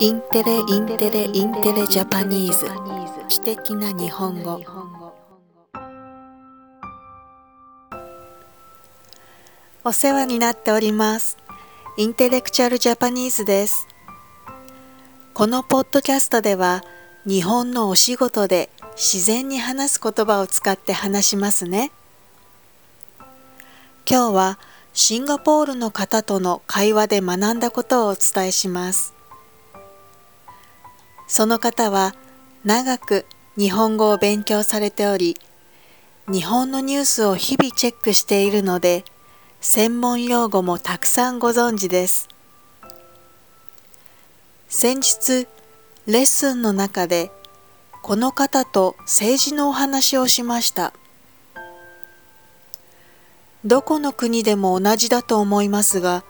インテレインテレインテレ Japanese。知的な日本語。お世話になっております。 Intellectual Japanese です。このポッドキャストでは日本のお仕事で自然に話す言葉を使って話しますね。今日はシンガポールの方との会話で学んだことをお伝えします。その方は長く日本語を勉強されており、日本のニュースを日々チェックしているので、専門用語もたくさんご存知です。先日、レッスンの中で、この方と政治のお話をしました。どこの国でも同じだと思いますが、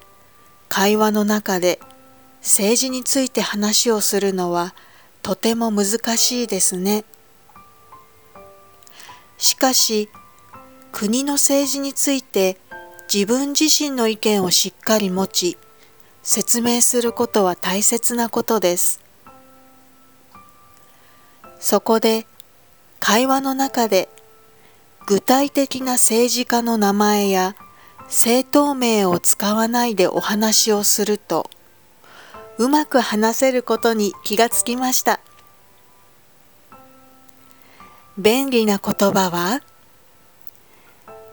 会話の中で政治について話をするのはとても難しいですね。しかし、国の政治について自分自身の意見をしっかり持ち、説明することは大切なことです。そこで、会話の中で具体的な政治家の名前や政党名を使わないでお話をすると、うまく話せることに気がつきました。便利な言葉は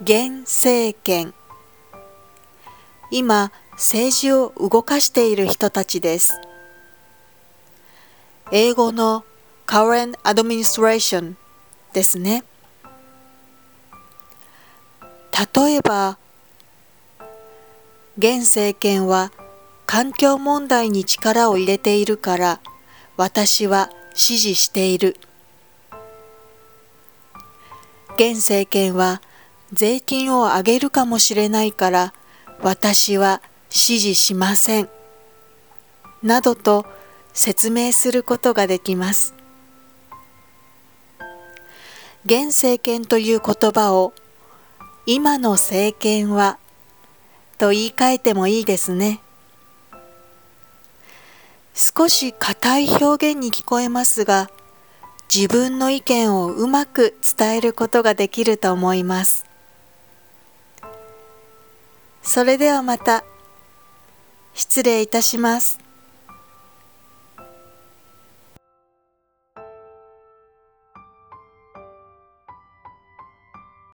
現政権今政治を動かしている人たちです。英語の current administration ですね。例えば現政権は環境問題に力を入れているから私は支持している。現政権は税金を上げるかもしれないから私は支持しません。などと説明することができます。現政権という言葉を今の政権はと言い換えてもいいですね。少し硬い表現に聞こえますが、自分の意見をうまく伝えることができると思います。それではまた失礼いたします。